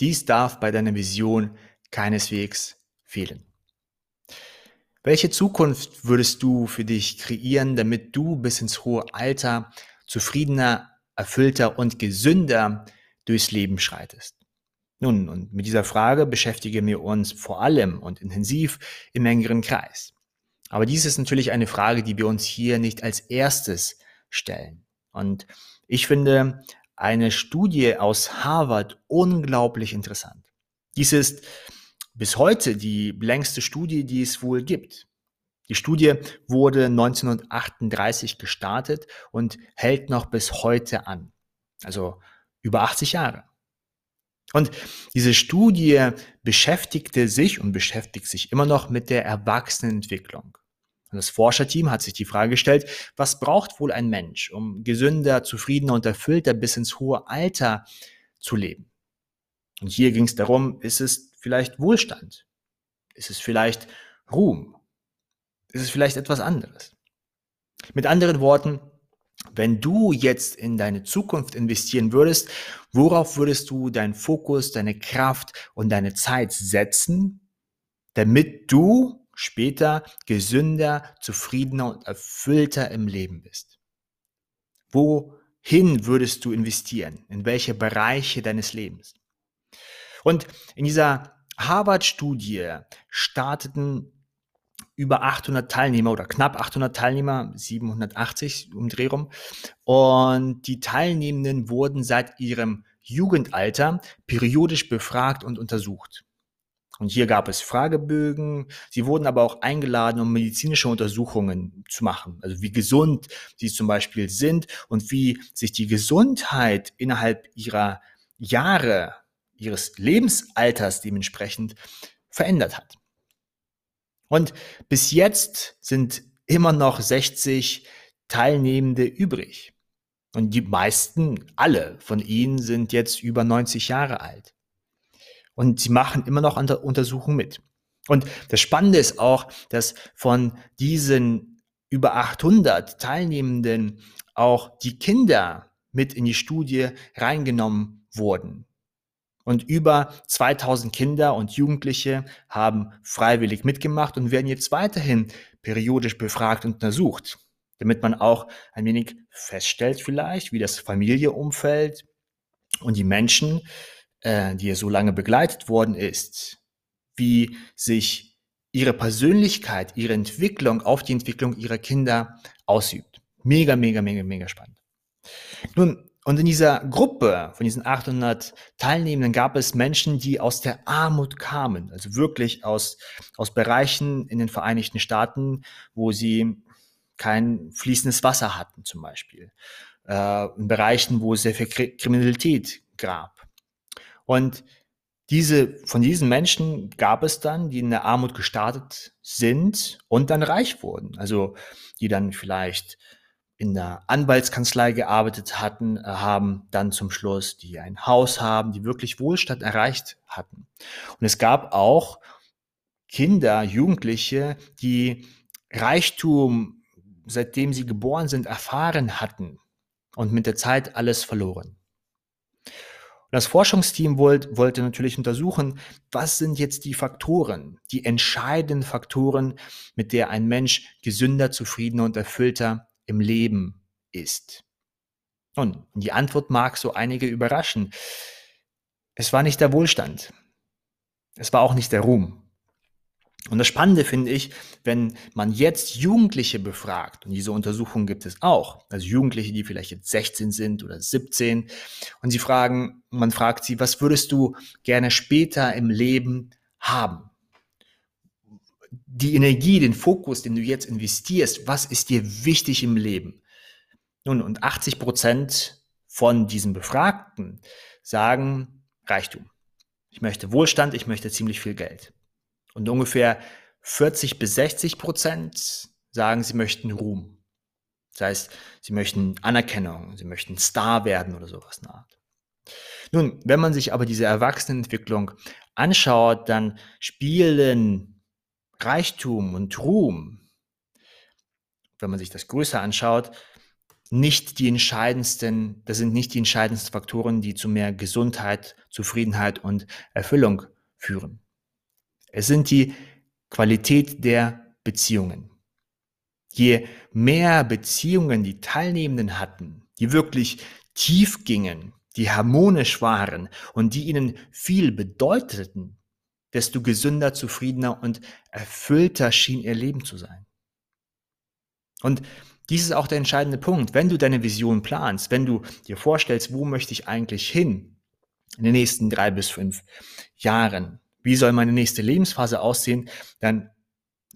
Dies darf bei deiner Vision keineswegs fehlen. Welche Zukunft würdest du für dich kreieren, damit du bis ins hohe Alter zufriedener, erfüllter und gesünder durchs Leben schreitest? Nun, und mit dieser Frage beschäftigen wir uns vor allem und intensiv im engeren Kreis. Aber dies ist natürlich eine Frage, die wir uns hier nicht als erstes stellen. Und ich finde eine Studie aus Harvard unglaublich interessant. Dies ist bis heute die längste Studie, die es wohl gibt. Die Studie wurde 1938 gestartet und hält noch bis heute an. Also über 80 Jahre. Und diese Studie beschäftigte sich und beschäftigt sich immer noch mit der Erwachsenenentwicklung. Und das Forscherteam hat sich die Frage gestellt, was braucht wohl ein Mensch, um gesünder, zufriedener und erfüllter bis ins hohe Alter zu leben? Und hier ging es darum, ist es vielleicht Wohlstand? Ist es vielleicht Ruhm? Ist es vielleicht etwas anderes? Mit anderen Worten, wenn du jetzt in deine Zukunft investieren würdest, worauf würdest du deinen Fokus, deine Kraft und deine Zeit setzen, damit du später gesünder, zufriedener und erfüllter im Leben bist? Wohin würdest du investieren? In welche Bereiche deines Lebens? Und in dieser Harvard-Studie starteten über 800 Teilnehmer oder knapp 800 Teilnehmer, 780 um Dreh rum. Und die Teilnehmenden wurden seit ihrem Jugendalter periodisch befragt und untersucht. Und hier gab es Fragebögen. Sie wurden aber auch eingeladen, um medizinische Untersuchungen zu machen. Also wie gesund sie zum Beispiel sind und wie sich die Gesundheit innerhalb ihrer Jahre, ihres Lebensalters dementsprechend verändert hat. Und bis jetzt sind immer noch 60 Teilnehmende übrig. Und die meisten, alle von ihnen sind jetzt über 90 Jahre alt. Und sie machen immer noch an der Untersuchung mit. Und das Spannende ist auch, dass von diesen über 800 Teilnehmenden auch die Kinder mit in die Studie reingenommen wurden. Und über 2000 Kinder und Jugendliche haben freiwillig mitgemacht und werden jetzt weiterhin periodisch befragt und untersucht, damit man auch ein wenig feststellt vielleicht, wie das Familienumfeld und die Menschen, äh, die so lange begleitet worden ist, wie sich ihre Persönlichkeit, ihre Entwicklung auf die Entwicklung ihrer Kinder ausübt. Mega, mega, mega, mega spannend. Nun, und in dieser Gruppe von diesen 800 Teilnehmenden gab es Menschen, die aus der Armut kamen, also wirklich aus, aus Bereichen in den Vereinigten Staaten, wo sie kein fließendes Wasser hatten zum Beispiel, äh, in Bereichen, wo sehr viel Kriminalität gab. Und diese, von diesen Menschen gab es dann, die in der Armut gestartet sind und dann reich wurden. Also die dann vielleicht in der Anwaltskanzlei gearbeitet hatten, äh, haben dann zum Schluss, die ein Haus haben, die wirklich Wohlstand erreicht hatten. Und es gab auch Kinder, Jugendliche, die Reichtum, seitdem sie geboren sind, erfahren hatten und mit der Zeit alles verloren. Und das Forschungsteam wollt, wollte natürlich untersuchen, was sind jetzt die Faktoren, die entscheidenden Faktoren, mit der ein Mensch gesünder, zufriedener und erfüllter im Leben ist? Nun, die Antwort mag so einige überraschen. Es war nicht der Wohlstand. Es war auch nicht der Ruhm. Und das Spannende finde ich, wenn man jetzt Jugendliche befragt, und diese Untersuchung gibt es auch, also Jugendliche, die vielleicht jetzt 16 sind oder 17, und sie fragen, man fragt sie, was würdest du gerne später im Leben haben? die Energie, den Fokus, den du jetzt investierst, was ist dir wichtig im Leben? Nun, und 80 Prozent von diesen Befragten sagen Reichtum. Ich möchte Wohlstand, ich möchte ziemlich viel Geld. Und ungefähr 40 bis 60 Prozent sagen, sie möchten Ruhm. Das heißt, sie möchten Anerkennung, sie möchten Star werden oder sowas in Art. Nun, wenn man sich aber diese Erwachsenenentwicklung anschaut, dann spielen Reichtum und Ruhm, wenn man sich das größer anschaut, nicht die entscheidendsten, das sind nicht die entscheidendsten Faktoren, die zu mehr Gesundheit, Zufriedenheit und Erfüllung führen. Es sind die Qualität der Beziehungen. Je mehr Beziehungen die Teilnehmenden hatten, die wirklich tief gingen, die harmonisch waren und die ihnen viel bedeuteten, desto gesünder, zufriedener und erfüllter schien ihr Leben zu sein. Und dies ist auch der entscheidende Punkt. Wenn du deine Vision planst, wenn du dir vorstellst, wo möchte ich eigentlich hin in den nächsten drei bis fünf Jahren, wie soll meine nächste Lebensphase aussehen, dann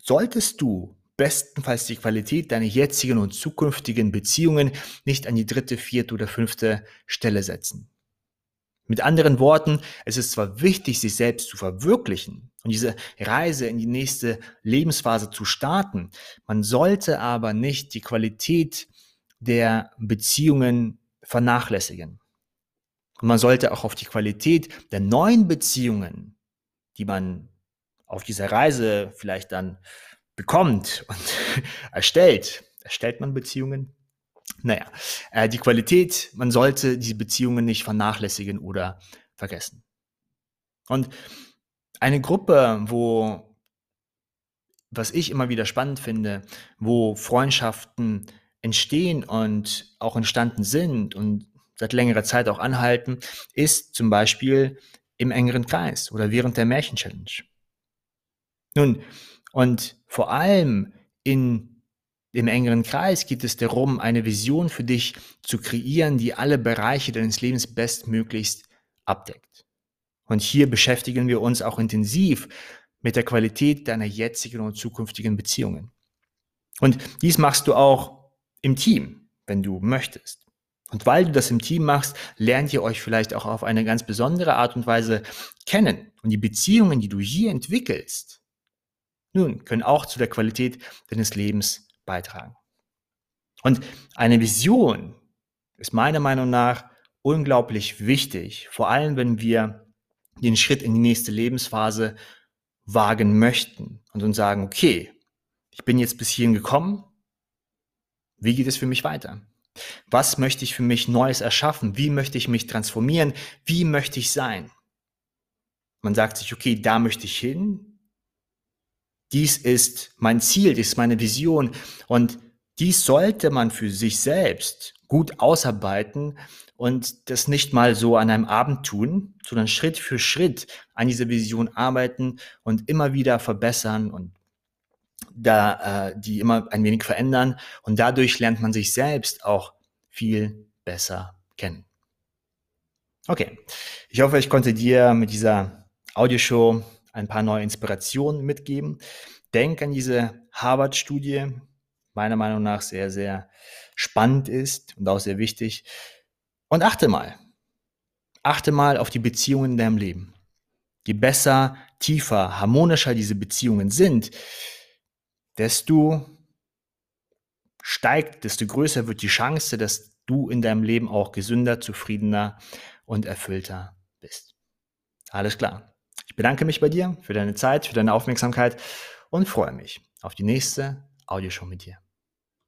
solltest du bestenfalls die Qualität deiner jetzigen und zukünftigen Beziehungen nicht an die dritte, vierte oder fünfte Stelle setzen. Mit anderen Worten, es ist zwar wichtig, sich selbst zu verwirklichen und diese Reise in die nächste Lebensphase zu starten, man sollte aber nicht die Qualität der Beziehungen vernachlässigen. Und man sollte auch auf die Qualität der neuen Beziehungen, die man auf dieser Reise vielleicht dann bekommt und erstellt, erstellt man Beziehungen, naja, äh, die Qualität, man sollte diese Beziehungen nicht vernachlässigen oder vergessen. Und eine Gruppe, wo, was ich immer wieder spannend finde, wo Freundschaften entstehen und auch entstanden sind und seit längerer Zeit auch anhalten, ist zum Beispiel im engeren Kreis oder während der Märchen-Challenge. Nun, und vor allem in im engeren Kreis geht es darum, eine Vision für dich zu kreieren, die alle Bereiche deines Lebens bestmöglichst abdeckt. Und hier beschäftigen wir uns auch intensiv mit der Qualität deiner jetzigen und zukünftigen Beziehungen. Und dies machst du auch im Team, wenn du möchtest. Und weil du das im Team machst, lernt ihr euch vielleicht auch auf eine ganz besondere Art und Weise kennen. Und die Beziehungen, die du hier entwickelst, nun, können auch zu der Qualität deines Lebens beitragen. Und eine Vision ist meiner Meinung nach unglaublich wichtig, vor allem wenn wir den Schritt in die nächste Lebensphase wagen möchten und uns sagen, okay, ich bin jetzt bis hierhin gekommen, wie geht es für mich weiter? Was möchte ich für mich Neues erschaffen? Wie möchte ich mich transformieren? Wie möchte ich sein? Man sagt sich, okay, da möchte ich hin, dies ist mein Ziel, dies ist meine Vision und dies sollte man für sich selbst gut ausarbeiten und das nicht mal so an einem Abend tun, sondern Schritt für Schritt an dieser Vision arbeiten und immer wieder verbessern und da äh, die immer ein wenig verändern und dadurch lernt man sich selbst auch viel besser kennen. Okay, ich hoffe, ich konnte dir mit dieser Audioshow ein paar neue Inspirationen mitgeben. Denk an diese Harvard-Studie, meiner Meinung nach sehr, sehr spannend ist und auch sehr wichtig. Und achte mal, achte mal auf die Beziehungen in deinem Leben. Je besser, tiefer, harmonischer diese Beziehungen sind, desto steigt, desto größer wird die Chance, dass du in deinem Leben auch gesünder, zufriedener und erfüllter bist. Alles klar. Ich bedanke mich bei dir für deine Zeit, für deine Aufmerksamkeit und freue mich auf die nächste Audioshow mit dir.